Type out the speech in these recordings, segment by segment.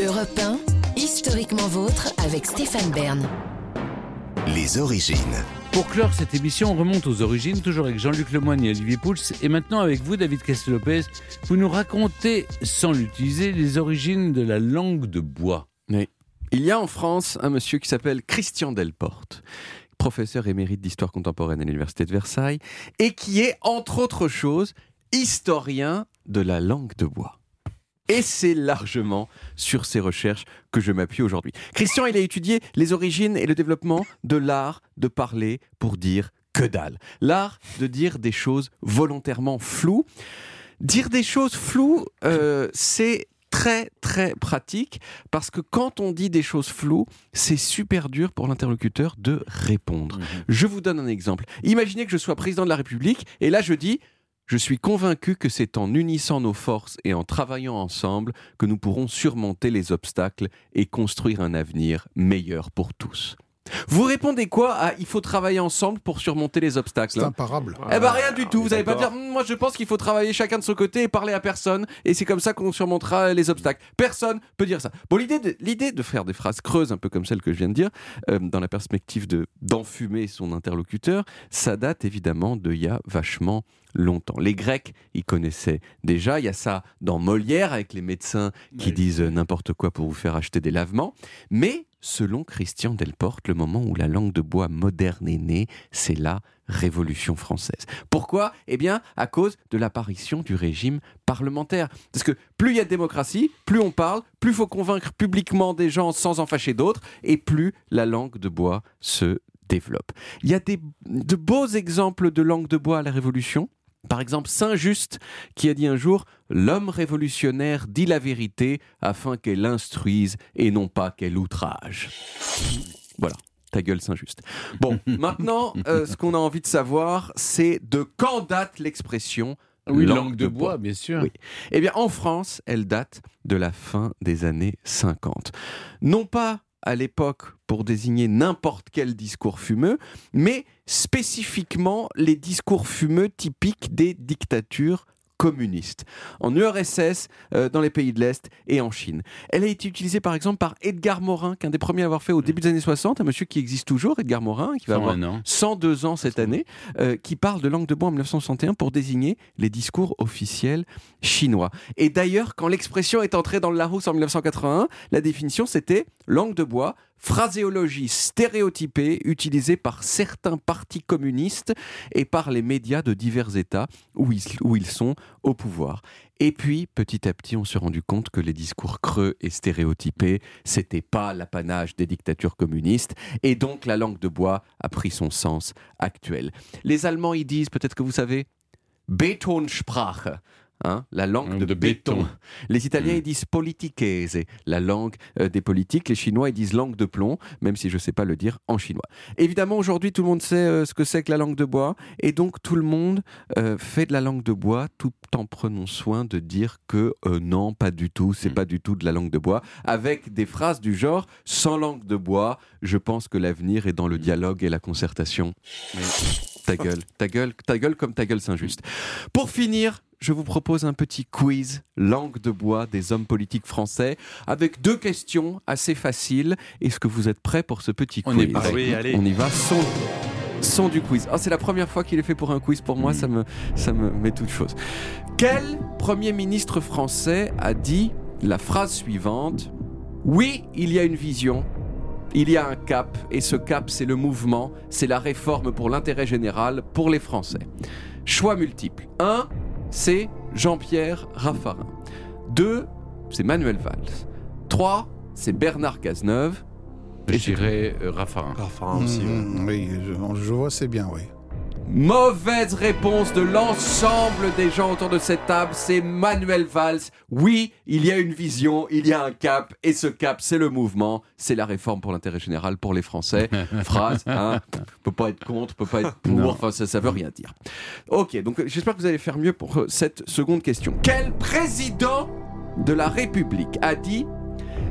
Europe 1, historiquement vôtre avec Stéphane Bern. Les origines. Pour clore cette émission, on remonte aux origines, toujours avec Jean-Luc Lemoyne et Olivier Pouls. Et maintenant, avec vous, David Castelopez, vous nous racontez, sans l'utiliser, les origines de la langue de bois. Oui. Il y a en France un monsieur qui s'appelle Christian Delporte, professeur émérite d'histoire contemporaine à l'Université de Versailles, et qui est, entre autres choses, historien de la langue de bois. Et c'est largement sur ces recherches que je m'appuie aujourd'hui. Christian, il a étudié les origines et le développement de l'art de parler pour dire que dalle. L'art de dire des choses volontairement floues. Dire des choses floues, euh, c'est très très pratique parce que quand on dit des choses floues, c'est super dur pour l'interlocuteur de répondre. Je vous donne un exemple. Imaginez que je sois président de la République et là je dis je suis convaincu que c'est en unissant nos forces et en travaillant ensemble que nous pourrons surmonter les obstacles et construire un avenir meilleur pour tous. Vous répondez quoi à il faut travailler ensemble pour surmonter les obstacles C'est imparable. Eh ben rien du tout. Vous n'allez pas dire moi je pense qu'il faut travailler chacun de son côté et parler à personne et c'est comme ça qu'on surmontera les obstacles. Personne peut dire ça. Bon l'idée de, l'idée de faire des phrases creuses un peu comme celle que je viens de dire euh, dans la perspective de d'enfumer son interlocuteur, ça date évidemment de il y a vachement longtemps. Les Grecs, ils connaissaient déjà. Il y a ça dans Molière avec les médecins qui disent euh, n'importe quoi pour vous faire acheter des lavements. Mais selon Christian Delporte, le moment où la langue de bois moderne est née, c'est la Révolution française. Pourquoi? Eh bien, à cause de l'apparition du régime parlementaire. Parce que plus il y a de démocratie, plus on parle, plus il faut convaincre publiquement des gens sans en fâcher d'autres, et plus la langue de bois se développe. Il y a des, de beaux exemples de langue de bois à la Révolution. Par exemple, Saint-Just qui a dit un jour L'homme révolutionnaire dit la vérité afin qu'elle instruise et non pas qu'elle outrage. Voilà. Ta gueule, Saint-Just. Bon, maintenant, euh, ce qu'on a envie de savoir, c'est de quand date l'expression Oui, langue de bois, bien sûr. Oui. Eh bien, en France, elle date de la fin des années 50. Non pas à l'époque pour désigner n'importe quel discours fumeux, mais spécifiquement les discours fumeux typiques des dictatures communistes, en URSS, euh, dans les pays de l'Est et en Chine. Elle a été utilisée par exemple par Edgar Morin, qu'un des premiers à avoir fait au début des années 60, un monsieur qui existe toujours, Edgar Morin, qui va avoir 101 ans. 102 ans cette année, euh, qui parle de langue de bois en 1961 pour désigner les discours officiels chinois. Et d'ailleurs, quand l'expression est entrée dans le Larousse en 1981, la définition c'était langue de bois, phraséologie stéréotypée utilisée par certains partis communistes et par les médias de divers États où ils, où ils sont au pouvoir. Et puis, petit à petit, on s'est rendu compte que les discours creux et stéréotypés, c'était pas l'apanage des dictatures communistes, et donc la langue de bois a pris son sens actuel. Les Allemands, ils disent, peut-être que vous savez, Betonsprache. Hein, la langue de, de béton. béton. Les Italiens, Mm. ils disent politichese, la langue euh, des politiques. Les Chinois, ils disent langue de plomb, même si je ne sais pas le dire en chinois. Évidemment, aujourd'hui, tout le monde sait euh, ce que c'est que la langue de bois. Et donc, tout le monde euh, fait de la langue de bois tout en prenant soin de dire que non, pas du tout, c'est Mm. pas du tout de la langue de bois. Avec des phrases du genre sans langue de bois, je pense que l'avenir est dans le dialogue et la concertation. Ta gueule, ta gueule, ta gueule comme ta gueule Saint-Just. Pour finir, je vous propose un petit quiz langue de bois des hommes politiques français avec deux questions assez faciles. Est-ce que vous êtes prêts pour ce petit On quiz est prêts. Oui, allez. On y va. Son, son du quiz. Ah, c'est la première fois qu'il est fait pour un quiz. Pour moi, ça me, ça me met toute chose. Quel premier ministre français a dit la phrase suivante? Oui, il y a une vision. Il y a un cap, et ce cap, c'est le mouvement, c'est la réforme pour l'intérêt général, pour les Français. Choix multiples. 1, c'est Jean-Pierre Raffarin. 2, c'est Manuel Valls. 3, c'est Bernard Cazeneuve. Je dirais euh, Raffarin. Raffarin aussi. ouais. Mmh, oui, je, je vois, c'est bien, oui. Mauvaise réponse de l'ensemble des gens autour de cette table, c'est Manuel Valls. Oui, il y a une vision, il y a un cap, et ce cap, c'est le mouvement, c'est la réforme pour l'intérêt général pour les Français. Phrase, hein, peut pas être contre, peut pas être pour, enfin ça, ça veut rien dire. Ok, donc euh, j'espère que vous allez faire mieux pour euh, cette seconde question. Quel président de la République a dit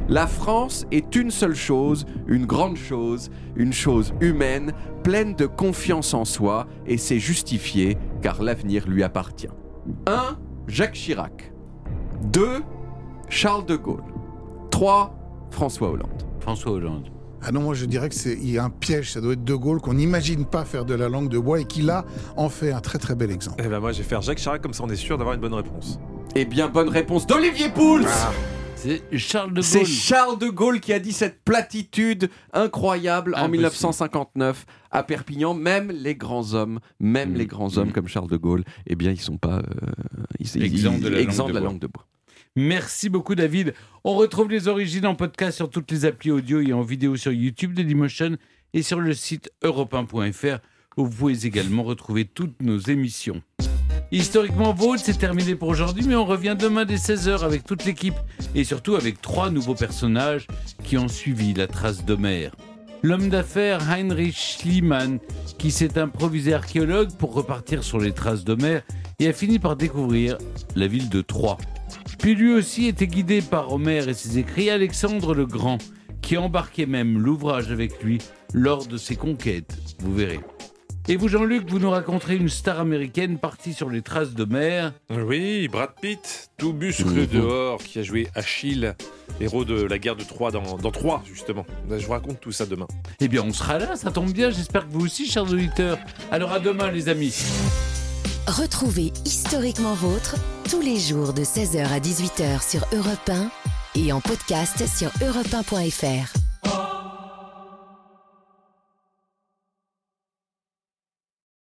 la France est une seule chose, une grande chose, une chose humaine, pleine de confiance en soi, et c'est justifié car l'avenir lui appartient. 1. Jacques Chirac. 2. Charles de Gaulle. 3. François Hollande. François Hollande. Ah non, moi je dirais qu'il y a un piège, ça doit être De Gaulle, qu'on n'imagine pas faire de la langue de bois et qui là en fait un très très bel exemple. Eh ben moi je vais faire Jacques Chirac comme ça on est sûr d'avoir une bonne réponse. Eh bien, bonne réponse d'Olivier Pouls C'est Charles de C'est Gaulle. Charles de Gaulle qui a dit cette platitude incroyable en Impossible. 1959 à Perpignan. Même les grands hommes, même Mm, les grands hommes mm. comme Charles de Gaulle, eh bien, ils sont pas euh, ils- Exempts ils- de la exempts de de la bois. langue de bois. Merci beaucoup David. On retrouve les origines en podcast sur toutes les applis audio et en vidéo sur YouTube de Dailymotion et sur le site europe1.fr où vous pouvez également retrouver toutes nos émissions. Historiquement Vôtre, c'est terminé pour aujourd'hui, mais on revient demain dès 16h avec toute l'équipe et surtout avec trois nouveaux personnages qui ont suivi la trace d'Homère. L'homme d'affaires Heinrich Schliemann, qui s'est improvisé archéologue pour repartir sur les traces d'Homère et a fini par découvrir la ville de Troie. Puis lui aussi était guidé par Homère et ses écrits Alexandre le Grand, qui embarquait même l'ouvrage avec lui lors de ses conquêtes, vous verrez. Et vous Jean-Luc, vous nous raconterez une star américaine partie sur les traces d'Homère. Oui, Brad Pitt, tout muscle Mhm. dehors, qui a joué Achille, héros de la guerre de Troie dans, dans Troie justement. Je vous raconte tout ça demain. Eh bien on sera là, ça tombe bien, j'espère que vous aussi chers auditeurs. Alors à demain les amis. Retrouvez Historiquement Vôtre tous les jours de 16h à 18h sur Europe 1 et en podcast sur europe1.fr.